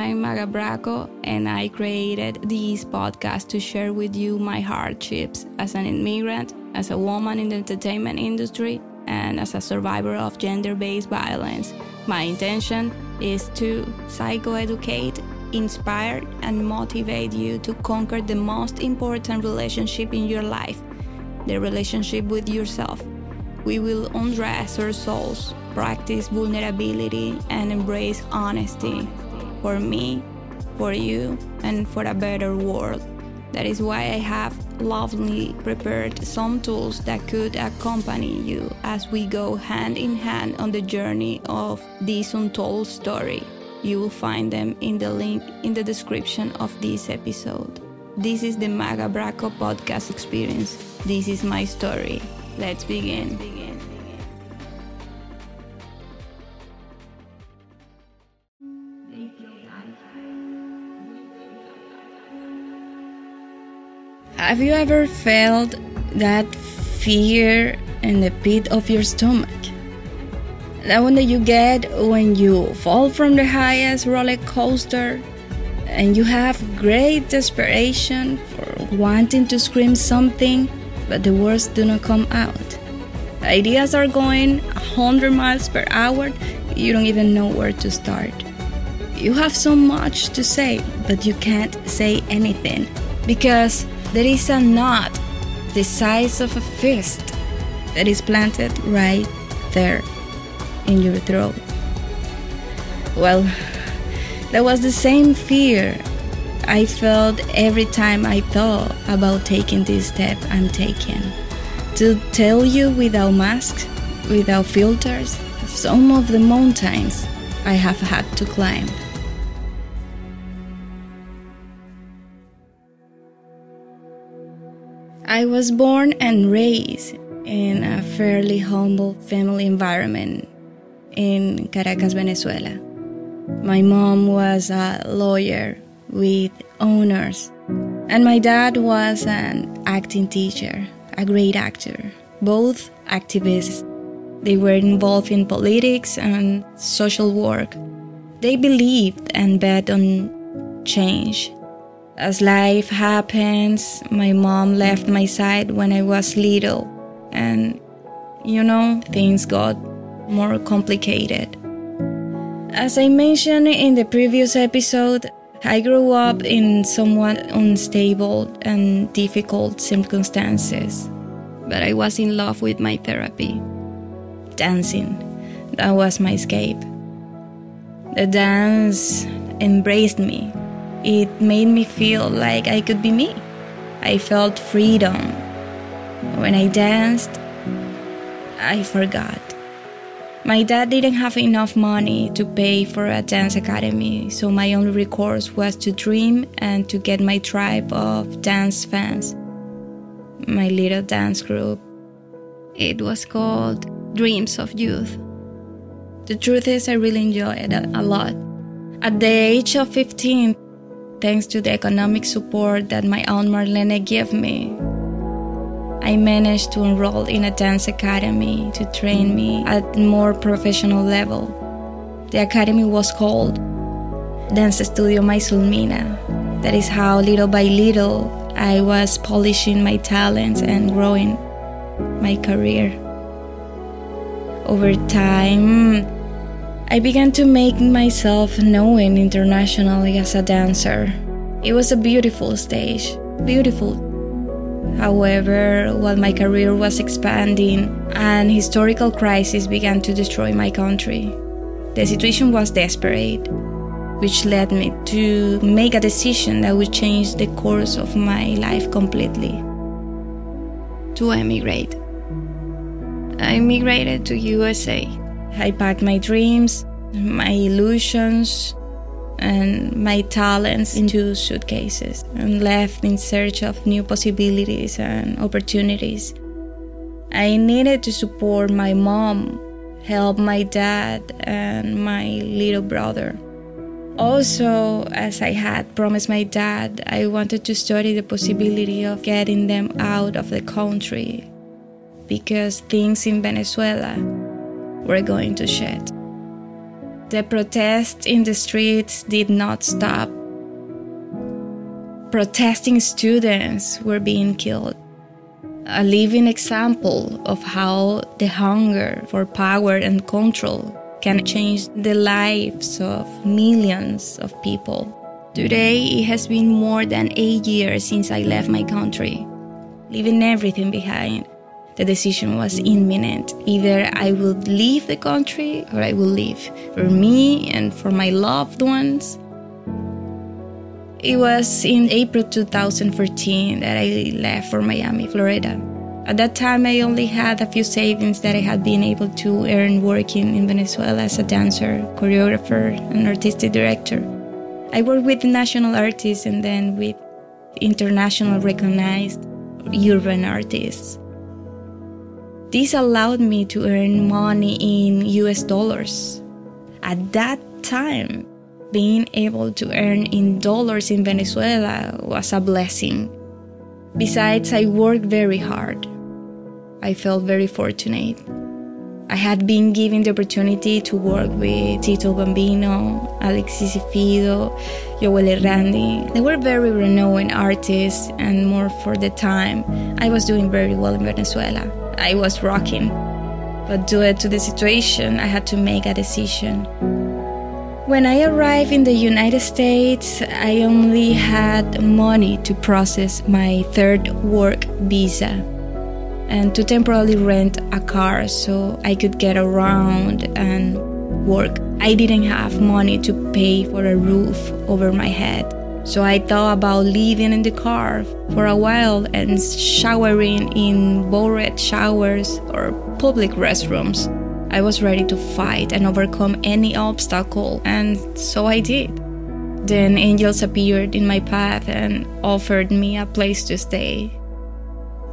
I'm Magga Braco, and I created this podcast to share with you my hardships as an immigrant, as a woman in the entertainment industry, and as a survivor of gender based violence. My intention is to psychoeducate, inspire, and motivate you to conquer the most important relationship in your life the relationship with yourself. We will undress our souls, practice vulnerability, and embrace honesty for me, for you, and for a better world. That is why I have lovingly prepared some tools that could accompany you as we go hand in hand on the journey of this untold story. You will find them in the link in the description of this episode. This is the Magga Braco podcast experience. This is my story. Let's begin. Have you ever felt that fear in the pit of your stomach? That one that you get when you fall from the highest roller coaster and you have great desperation for wanting to scream something, but the words do not come out. Ideas are going 100 miles per hour, you don't even know where to start. You have so much to say, but you can't say anything because there is a knot the size of a fist that is planted right there in your throat. Well, that was the same fear I felt every time I thought about taking this step I'm taking. To tell you without masks, without filters, some of the mountains I have had to climb. I was born and raised in a fairly humble family environment in Caracas, Venezuela. My mom was a lawyer with honors, and my dad was an acting teacher, a great actor, both activists. They were involved in politics and social work. They believed and bet on change. As life happens, my mom left my side when I was little, and you know, things got more complicated. As I mentioned in the previous episode, I grew up in somewhat unstable and difficult circumstances, but I was in love with my therapy. Dancing, that was my escape. The dance embraced me. It made me feel like I could be me. I felt freedom. When I danced, I forgot. My dad didn't have enough money to pay for a dance academy, so my only recourse was to dream and to get my tribe of dance fans. My little dance group. It was called Dreams of Youth. The truth is, I really enjoyed it a lot. At the age of 15, thanks to the economic support that my aunt Marlene gave me, I managed to enroll in a dance academy to train me at a more professional level. The academy was called Dance Studio Maisulmina. That is how, little by little, I was polishing my talents and growing my career. Over time, I began to make myself known internationally as a dancer. It was a beautiful stage, beautiful However, while my career was expanding, an historical crisis began to destroy my country. The situation was desperate, which led me to make a decision that would change the course of my life completely to emigrate. I immigrated to USA. I packed my dreams, my illusions, and my talents into suitcases and left in search of new possibilities and opportunities. I needed to support my mom, help my dad, and my little brother. Also, as I had promised my dad, I wanted to study the possibility of getting them out of the country because things in Venezuela were going to shed. The protests in the streets did not stop. Protesting students were being killed. A living example of how the hunger for power and control can change the lives of millions of people. Today, it has been more than eight years since I left my country, leaving everything behind. The decision was imminent. Either I would leave the country or I will leave for me and for my loved ones. It was in April 2014 that I left for Miami, Florida. At that time, I only had a few savings that I had been able to earn working in Venezuela as a dancer, choreographer, and artistic director. I worked with national artists and then with international recognized urban artists. This allowed me to earn money in US dollars. At that time, being able to earn in dollars in Venezuela was a blessing. Besides, I worked very hard. I felt very fortunate. I had been given the opportunity to work with Tito Bambino, Alexis Fido, Jowell y Randy. They were very renowned artists, and more for the time, I was doing very well in Venezuela. I was rocking. But due to the situation, I had to make a decision. When I arrived in the United States, I only had money to process my third work visa and to temporarily rent a car so I could get around and work. I didn't have money to pay for a roof over my head. So I thought about living in the car for a while and showering in borrowed showers or public restrooms. I was ready to fight and overcome any obstacle, and so I did. Then angels appeared in my path and offered me a place to stay.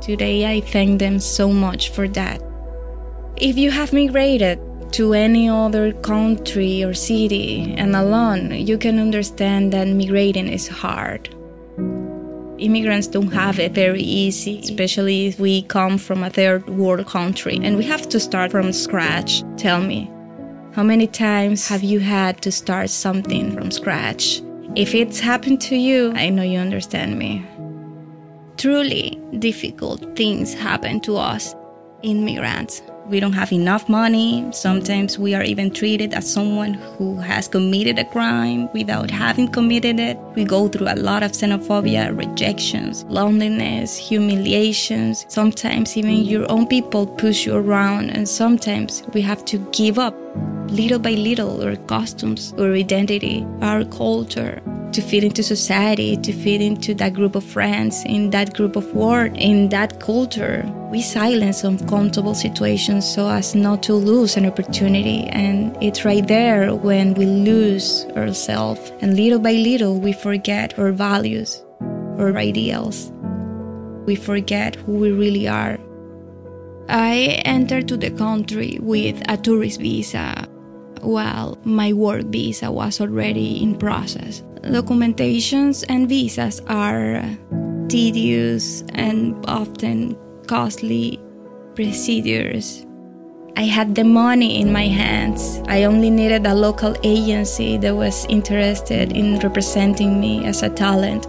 Today I thank them so much for that. If you have migrated to any other country or city and alone, you can understand that migrating is hard. Immigrants don't have it very easy, especially if we come from a third world country and we have to start from scratch. Tell me, how many times have you had to start something from scratch? If it's happened to you, I know you understand me. Truly difficult things happen to us immigrants we don't have enough money. Sometimes we are even treated as someone who has committed a crime without having committed it. We go through a lot of xenophobia, rejections, loneliness, humiliations. Sometimes even your own people push you around, and sometimes we have to give up little by little our costumes, our identity, our culture, to fit into society, to fit into that group of friends, in that group of work, in that culture. We silence uncomfortable situations so as not to lose an opportunity. And it's right there when we lose ourselves. And little by little, we forget our values, our ideals. We forget who we really are. I entered to the country with a tourist visa while my work visa was already in process documentations and visas are tedious and often costly procedures. I had the money in my hands. I only needed a local agency that was interested in representing me as a talent.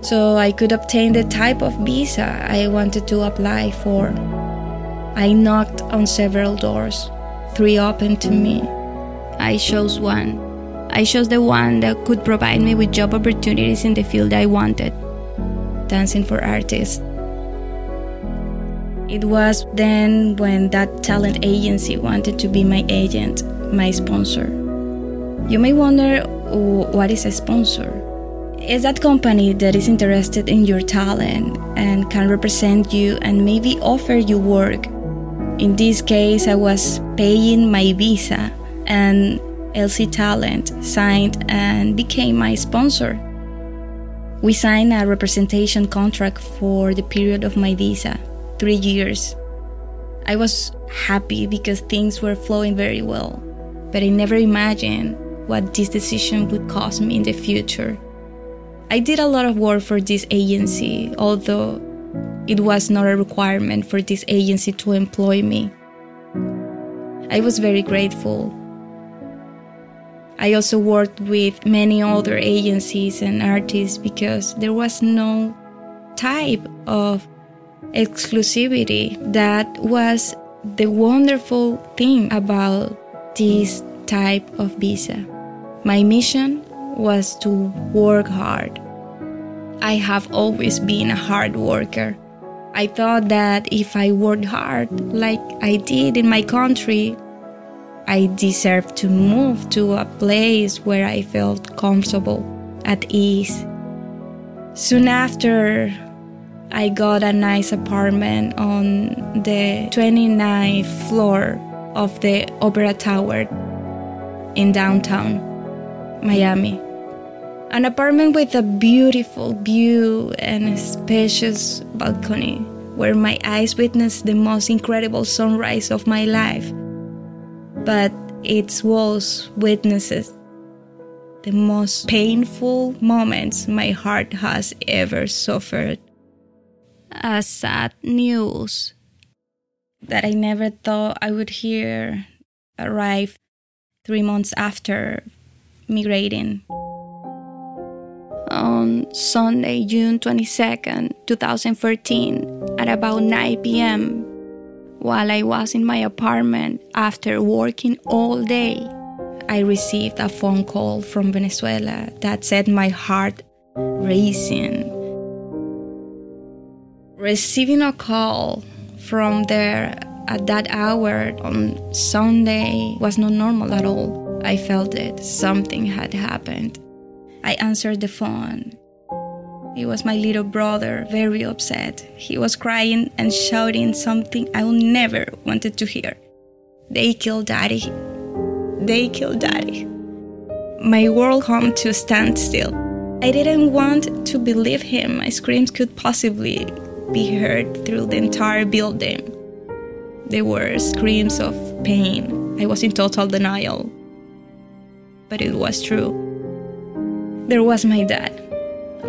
So I could obtain the type of visa I wanted to apply for. I knocked on several doors. Three opened to me. I chose one I chose the one that could provide me with job opportunities in the field I wanted dancing for artists. It was then when that talent agency wanted to be my agent, my sponsor. You may wonder what is a sponsor? It's that company that is interested in your talent and can represent you and maybe offer you work. In this case, I was paying my visa and LC Talent signed and became my sponsor. We signed a representation contract for the period of my visa, three years. I was happy because things were flowing very well, but I never imagined what this decision would cost me in the future. I did a lot of work for this agency, although it was not a requirement for this agency to employ me. I was very grateful I also worked with many other agencies and artists because there was no type of exclusivity that was the wonderful thing about this type of visa. My mission was to work hard. I have always been a hard worker. I thought that if I worked hard, like I did in my country, I deserved to move to a place where I felt comfortable, at ease. Soon after, I got a nice apartment on the 29th floor of the Opera Tower in downtown Miami. An apartment with a beautiful view and a spacious balcony where my eyes witnessed the most incredible sunrise of my life. But its walls witnesses the most painful moments my heart has ever suffered. A sad news that I never thought I would hear arrive three months after migrating on Sunday, June 22nd, 2014, at about 9 p.m., while I was in my apartment after working all day, I received a phone call from Venezuela that set my heart racing. Receiving a call from there at that hour on Sunday was not normal at all. I felt it. Something had happened. I answered the phone. It was my little brother, very upset. He was crying and shouting something I never wanted to hear. They killed daddy. They killed daddy. My world came to a standstill. I didn't want to believe him. My screams could possibly be heard through the entire building. They were screams of pain. I was in total denial. But it was true. There was my dad,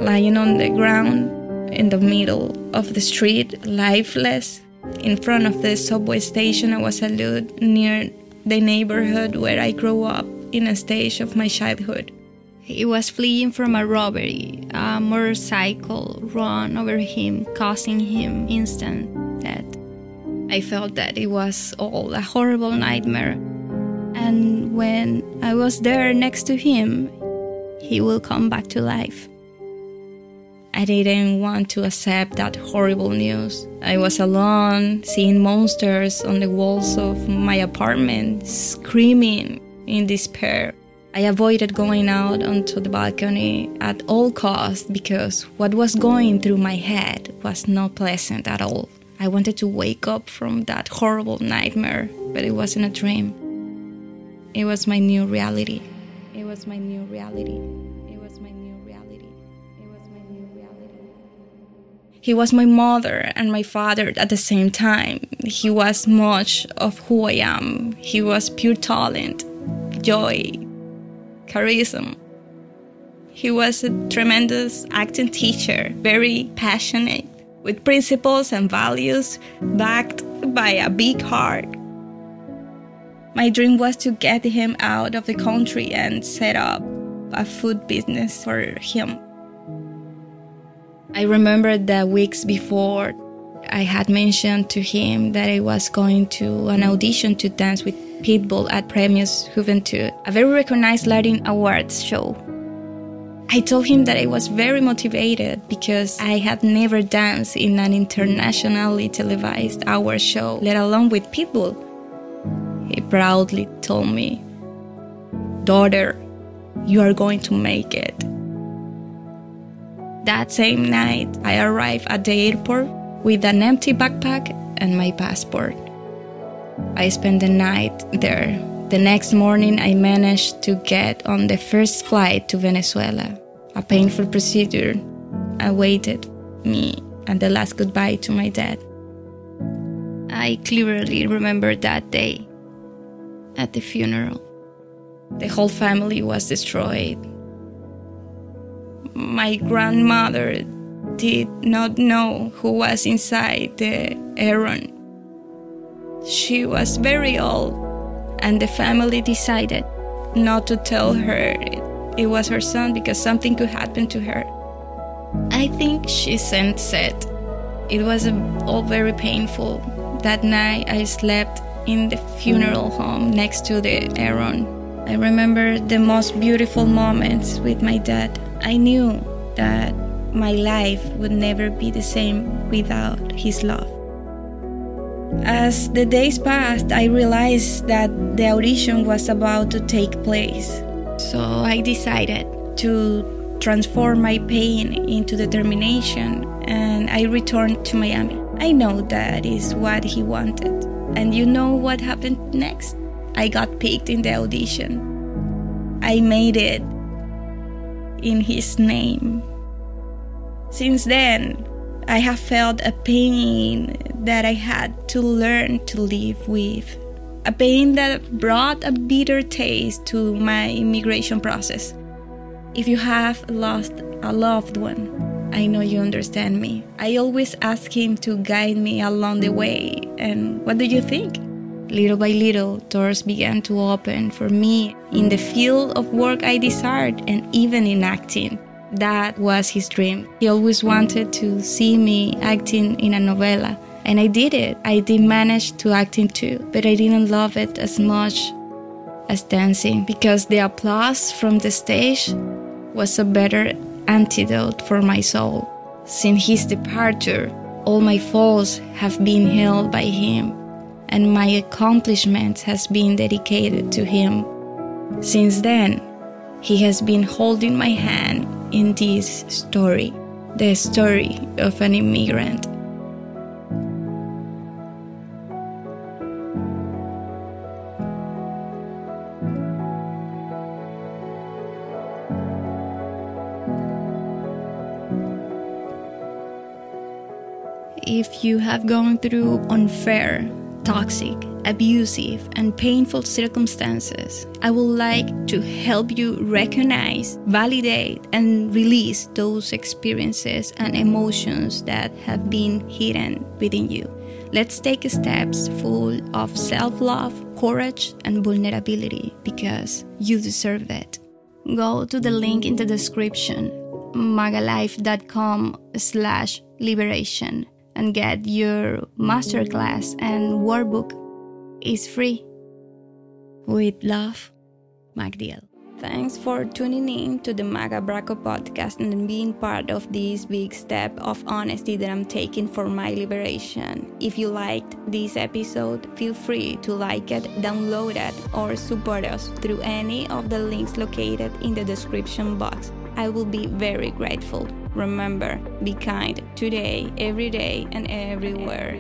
lying on the ground in the middle of the street, lifeless, in front of the subway station I was alluded near the neighborhood where I grew up in a stage of my childhood. He was fleeing from a robbery. A motorcycle ran over him, causing him instant death. I felt that it was all a horrible nightmare. And when I was there next to him, he will come back to life. I didn't want to accept that horrible news. I was alone, seeing monsters on the walls of my apartment, screaming in despair. I avoided going out onto the balcony at all costs because what was going through my head was not pleasant at all. I wanted to wake up from that horrible nightmare, but it wasn't a dream. It was my new reality. It was my new reality. He was my mother and my father at the same time. He was much of who I am. He was pure talent, joy, charisma. He was a tremendous acting teacher, very passionate, with principles and values backed by a big heart. My dream was to get him out of the country and set up a food business for him. I remember that weeks before I had mentioned to him that I was going to an audition to dance with Pitbull at Premios Juventud, a very recognized Latin awards show. I told him that I was very motivated because I had never danced in an internationally televised hour show, let alone with Pitbull. He proudly told me, Daughter, you are going to make it. That same night, I arrived at the airport with an empty backpack and my passport. I spent the night there. The next morning, I managed to get on the first flight to Venezuela. A painful procedure awaited me and the last goodbye to my dad. I clearly remember that day at the funeral. The whole family was destroyed. My grandmother did not know who was inside the Heron. She was very old, and the family decided not to tell her it, it was her son because something could happen to her. I think she sensed it. It was um, all very painful. That night I slept in the funeral home next to the Heron. I remember the most beautiful moments with my dad. I knew that my life would never be the same without his love. As the days passed, I realized that the audition was about to take place. So I decided to transform my pain into determination and I returned to Miami. I know that is what he wanted. And you know what happened next? I got picked in the audition. I made it in his name. Since then, I have felt a pain that I had to learn to live with. A pain that brought a bitter taste to my immigration process. If you have lost a loved one, I know you understand me. I always ask him to guide me along the way. And what do you think? Little by little, doors began to open for me in the field of work I desired and even in acting. That was his dream. He always wanted to see me acting in a novela, and I did it. I did manage to act in two, but I didn't love it as much as dancing because the applause from the stage was a better antidote for my soul. Since his departure, all my faults have been healed by him, and my accomplishment has been dedicated to him. Since then, he has been holding my hand in this story, the story of an immigrant. if you have gone through unfair, toxic, abusive, and painful circumstances, I would like to help you recognize, validate, and release those experiences and emotions that have been hidden within you. Let's take steps full of self love, courage, and vulnerability because you deserve it. Go to the link in the description maggalife.com slash liberation and get your masterclass and workbook is free. With love, MacDiel. Thanks for tuning in to the Magga Braco podcast and being part of this big step of honesty that I'm taking for my liberation. If you liked this episode, feel free to like it, download it, or support us through any of the links located in the description box. I will be very grateful. Remember, be kind today, every day, and everywhere.